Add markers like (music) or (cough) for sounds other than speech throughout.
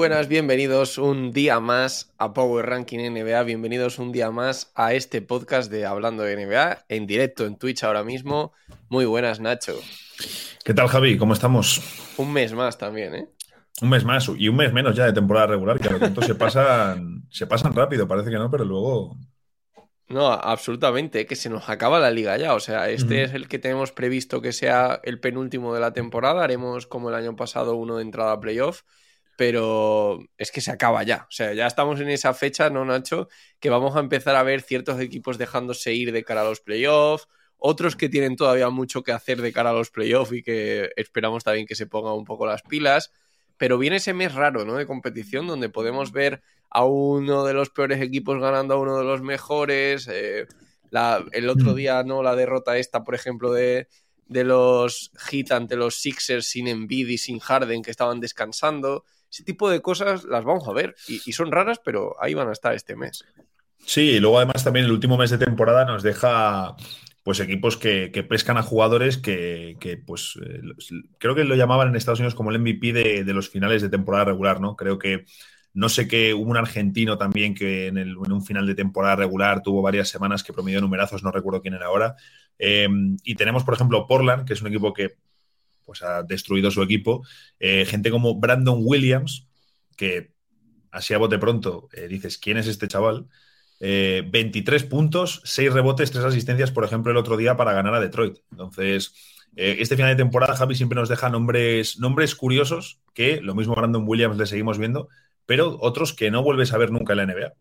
Buenas, bienvenidos un día más a Power Ranking NBA, bienvenidos un día más a este podcast de Hablando de NBA en directo en Twitch ahora mismo. Muy buenas, Nacho. ¿Qué tal, Javi? ¿Cómo estamos? Un mes más también, ¿eh? Un mes más y un mes menos ya de temporada regular, que a lo tonto se pasan, se pasan rápido, parece que no, pero luego. No, absolutamente, que se nos acaba la liga ya. O sea, este es el que tenemos previsto que sea el penúltimo de la temporada. Haremos como el año pasado uno de entrada a playoff, pero es que se acaba ya. O sea, ya estamos en esa fecha, ¿no, Nacho? Que vamos a empezar a ver ciertos equipos dejándose ir de cara a los playoffs, otros que tienen todavía mucho que hacer de cara a los playoffs y que esperamos también que se pongan un poco las pilas. Pero viene ese mes raro, ¿no? De competición donde podemos ver a uno de los peores equipos ganando a uno de los mejores. eh, la- el otro día, ¿no? La derrota esta, por ejemplo, de, de los Heat ante los Sixers sin Embiid y sin Harden que estaban descansando. Ese tipo de cosas las vamos a ver. Y, son raras, pero ahí van a estar este mes. Sí, y luego además también el último mes de temporada nos deja pues equipos que, que pescan a jugadores que, que, pues eh, creo que lo llamaban en Estados Unidos como el MVP de, de los finales de temporada regular, ¿no? Creo que no sé que hubo un argentino también que en, el- en un final de temporada regular tuvo varias semanas que promedió numerazos, no recuerdo quién era ahora. Eh, y tenemos, por ejemplo, Portland, que es un equipo que pues ha destruido su equipo. Eh, gente como Brandon Williams, que así a bote pronto eh, dices, ¿quién es este chaval? Eh, 23 puntos, 6 rebotes, 3 asistencias, por ejemplo, el otro día para ganar a Detroit. Entonces, eh, este final de temporada, Javi siempre nos deja nombres, nombres curiosos que lo mismo Brandon Williams le seguimos viendo, pero otros que no vuelves a ver nunca en la NBA.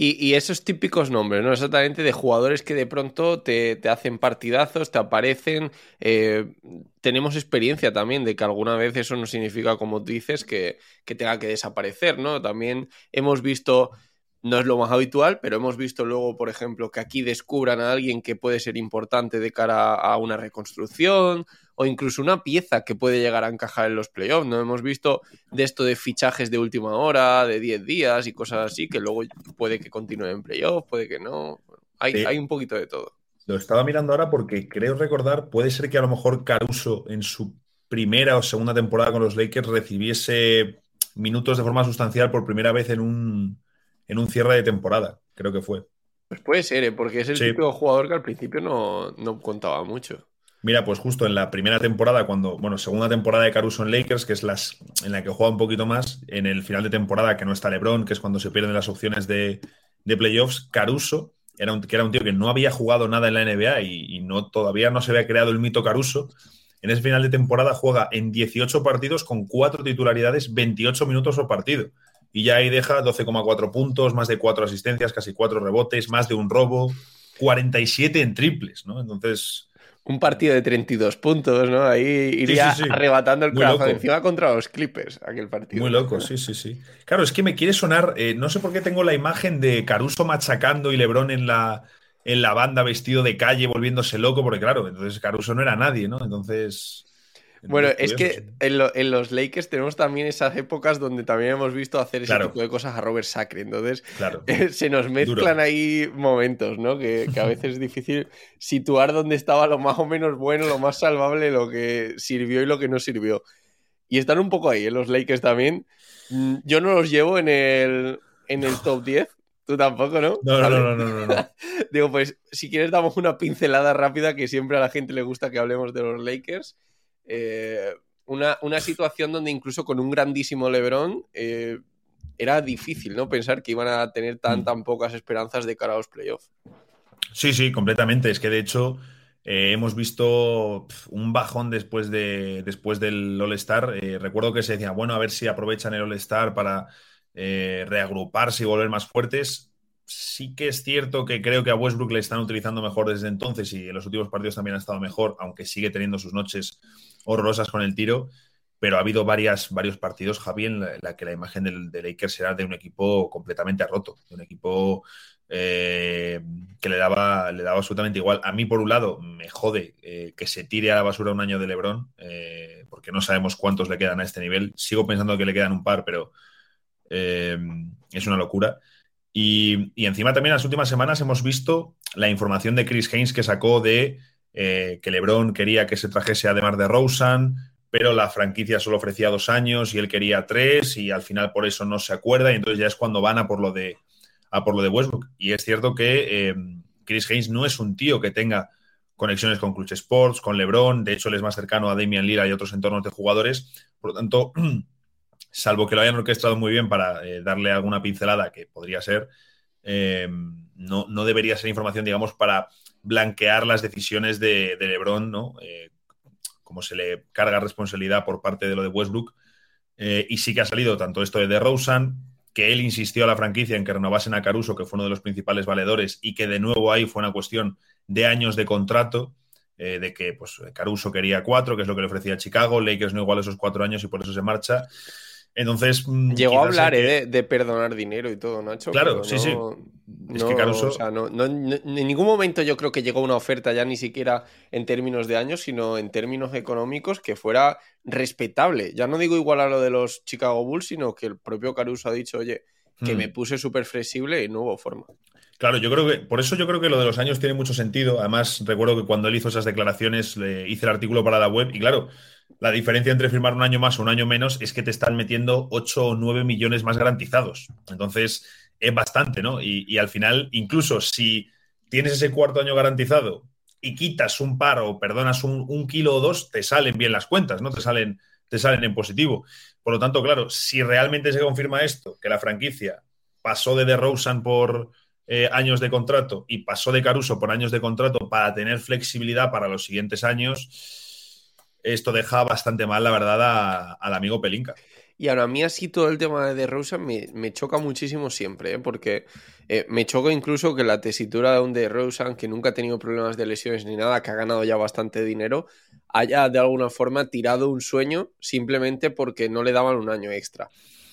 Y, esos típicos nombres, ¿no? Exactamente de jugadores que de pronto te, te hacen partidazos, te aparecen. eh, tenemos experiencia también de que alguna vez eso no significa, como tú dices, que, que tenga que desaparecer, ¿no? También hemos visto, no es lo más habitual, pero hemos visto luego, por ejemplo, que aquí descubran a alguien que puede ser importante de cara a una reconstrucción o incluso una pieza que puede llegar a encajar en los playoffs, ¿no? Hemos visto de esto de fichajes de última hora, de 10 días y cosas así, que luego puede que continúe en playoff, puede que no. Hay, Sí. hay un poquito de todo. Lo estaba mirando ahora porque creo recordar, puede ser que a lo mejor Caruso en su primera o segunda temporada con los Lakers recibiese minutos de forma sustancial por primera vez en un, en un cierre de temporada, creo que fue. Pues puede ser, ¿eh? porque es el Sí. típico jugador que al principio no, no contaba mucho. Mira, pues justo en la primera temporada, cuando, bueno, segunda temporada de Caruso en Lakers, que es las en la que juega un poquito más, en el final de temporada que no está LeBron, que es cuando se pierden las opciones de, de playoffs, Caruso era un, que era un tío que no había jugado nada en la NBA y, y no, todavía no se había creado el mito Caruso. En ese final de temporada juega en 18 partidos con 4 titularidades, 28 minutos por partido. Y ya ahí deja 12,4 puntos, más de 4 asistencias, casi 4 rebotes, más de un robo, 47 en triples, ¿no? Entonces, Un partido de 32 puntos, ¿no? Ahí iría sí, sí. arrebatando el Muy corazón loco. encima contra los Clippers, aquel partido. Muy loco, sí, sí, sí. Claro, es que me quiere sonar, eh, no sé por qué tengo la imagen de Caruso machacando y Lebrón en la, en la banda vestido de calle volviéndose loco, porque claro, entonces Caruso no era nadie, ¿no? Entonces, Bueno, es que en, lo- en los Lakers tenemos también esas épocas donde también hemos visto hacer ese Claro. tipo de cosas a Robert Sacre. Entonces. Claro. (laughs) se nos mezclan ahí momentos, ¿no? Que, que a (laughs) veces es difícil situar dónde estaba lo más o menos bueno, lo más salvable, lo que sirvió y lo que no sirvió. Y están un poco ahí, en los Lakers también. Mm, Yo no los llevo en el, en el top 10. Tú tampoco, ¿no? No, no, no, no, no. (laughs) Digo, pues si quieres damos una pincelada rápida que siempre a la gente le gusta que hablemos de los Lakers. Eh, una, una situación donde incluso con un grandísimo LeBron eh, era difícil, ¿no? Pensar que iban a tener tan, Mm. tan pocas esperanzas de cara a los playoffs. Sí, sí, completamente. Es que de hecho eh, hemos visto pf, un bajón después, de, después del All-Star. Eh, recuerdo que se decía, bueno, a ver si aprovechan el All-Star para eh, reagruparse y volver más fuertes. Sí que es cierto que creo que a Westbrook le están utilizando mejor desde entonces y en los últimos partidos también ha estado mejor, aunque sigue teniendo sus noches horrorosas con el tiro. Pero ha habido varias, varios partidos, Javi, en la, que la imagen del, de Lakers será de un equipo completamente roto, de un equipo eh, que le daba, le daba absolutamente igual. A mí, por un lado, me jode eh, que se tire a la basura un año de Lebron, eh, porque no sabemos cuántos le quedan a este nivel. Sigo pensando que le quedan un par, pero es una locura. Y, y encima también en las últimas semanas hemos visto la información de Chris Haynes que sacó de eh, que LeBron quería que se trajese además de Rosen, pero la franquicia solo ofrecía dos años y él quería tres y al final por eso no se acuerda y entonces ya es cuando van a por lo de, a por lo de Westbrook. Y es cierto que eh, Chris Haynes no es un tío que tenga conexiones con Clutch Sports, con LeBron, de hecho él es más cercano a Damian Lillard y otros entornos de jugadores, por lo tanto, (clears throat) salvo que lo hayan orquestado muy bien para eh, darle alguna pincelada, que podría ser, no, no, debería ser información, digamos, para blanquear las decisiones de, de LeBron, ¿no? Eh, como se le carga responsabilidad por parte de lo de Westbrook. Eh, y sí que ha salido tanto esto de DeRozan, que él insistió a la franquicia en que renovasen a Caruso, que fue uno de los principales valedores, y que de nuevo ahí fue una cuestión de años de contrato, eh, de que pues, Caruso quería cuatro, que es lo que le ofrecía Chicago, Lakers no igual esos cuatro años y por eso se marcha. Entonces. mm, Llegó a hablar que... eh, de, de, perdonar dinero y todo, Nacho. Claro, sí, no, sí. No, es que Caruso. O sea, no, no, en ningún momento yo creo que llegó una oferta ya ni siquiera en términos de años, sino en términos económicos que fuera respetable. Ya no digo igual a lo de los Chicago Bulls, sino que el propio Caruso ha dicho, oye, que Hmm. me puse súper flexible y no hubo forma. Claro, yo creo que por eso yo creo que lo de los años tiene mucho sentido. Además, recuerdo que cuando él hizo esas declaraciones, le hice el artículo para la web y claro, la diferencia entre firmar un año más o un año menos es que te están metiendo 8 o 9 millones más garantizados. Entonces, es bastante, ¿no? Y, al final, incluso si tienes ese cuarto año garantizado y quitas un par o perdonas un, un kilo o dos, te salen bien las cuentas, ¿no? Te salen, te salen en positivo. Por lo tanto, claro, si realmente se confirma esto, que la franquicia pasó de DeRozan por eh, años de contrato y pasó de Caruso por años de contrato para tener flexibilidad para los siguientes años, esto deja bastante mal, la verdad, a, al amigo Pelinka. Y ahora a mí así todo el tema de DeRozan me, me choca muchísimo siempre, ¿eh? porque eh, me choca incluso que la tesitura de un DeRozan, que nunca ha tenido problemas de lesiones ni nada, que ha ganado ya bastante dinero, haya de alguna forma tirado un sueño simplemente porque no le daban un año extra.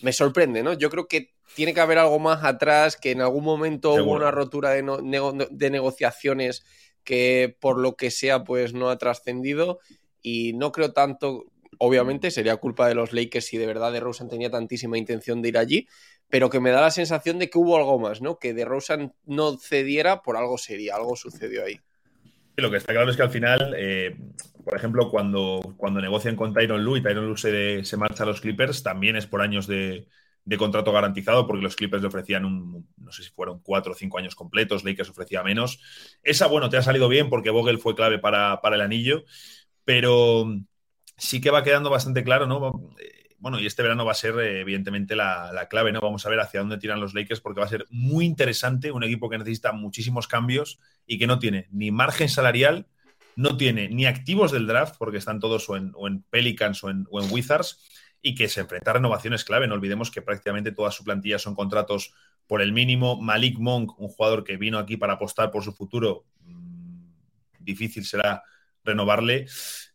Me sorprende, ¿no? Yo creo que tiene que haber algo más atrás, que en algún momento Seguro. hubo una rotura de, no, nego, de negociaciones que por lo que sea pues no ha trascendido y no creo tanto obviamente sería culpa de los Lakers si de verdad DeRozan tenía tantísima intención de ir allí, pero que me da la sensación de que hubo algo más, ¿no? Que DeRozan no cediera por algo sería, algo sucedió ahí. Lo que está claro es que al final, eh, por ejemplo, cuando, cuando negocian con Tyron Lue y Tyron Lue se, se, marcha a los Clippers, también es por años de, de, contrato garantizado, porque los Clippers le ofrecían un, no sé si fueron cuatro o cinco años completos, Lakers ofrecía menos. Esa, bueno, te ha salido bien porque Vogel fue clave para, para el anillo, pero sí que va quedando bastante claro, ¿no? Bueno, y este verano va a ser, eh, evidentemente, la, la, clave, ¿no? Vamos a ver hacia dónde tiran los Lakers, porque va a ser muy interesante, un equipo que necesita muchísimos cambios y que no tiene ni margen salarial, no tiene ni activos del draft, porque están todos o en, Pelicans o en, o en, Wizards, y que se enfrenta a renovaciones clave. No olvidemos que prácticamente toda su plantilla son contratos por el mínimo. Malik Monk, un jugador que vino aquí para apostar por su futuro, mmm, difícil será renovarle.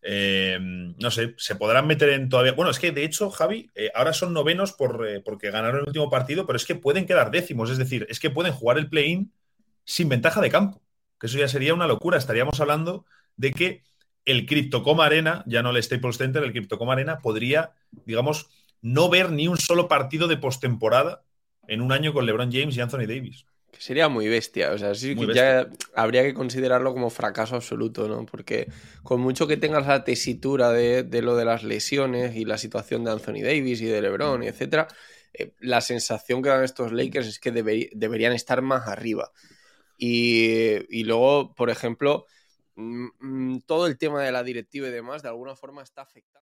Eh, no sé, se podrán meter en todavía. Bueno, es que de hecho, Javi, eh, ahora son novenos por, eh, porque ganaron el último partido, pero es que pueden quedar décimos, es decir, es que pueden jugar el play-in sin ventaja de campo, que eso ya sería una locura. Estaríamos hablando de que el Cryptocom Arena, ya no el Staples Center, el Cryptocom Arena podría, digamos, no ver ni un solo partido de postemporada en un año con LeBron James y Anthony Davis. Que sería muy bestia, o sea, sí Muy que ya habría que considerarlo como fracaso absoluto, ¿no? Porque con mucho que tengas la tesitura de, de lo de las lesiones y la situación de Anthony Davis y de LeBron, etcétera, eh, la sensación que dan estos Lakers es que deberían estar más arriba. Y, y luego, por ejemplo, mm, mm, todo el tema de la directiva y demás, de alguna forma está afectando.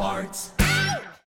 Parts.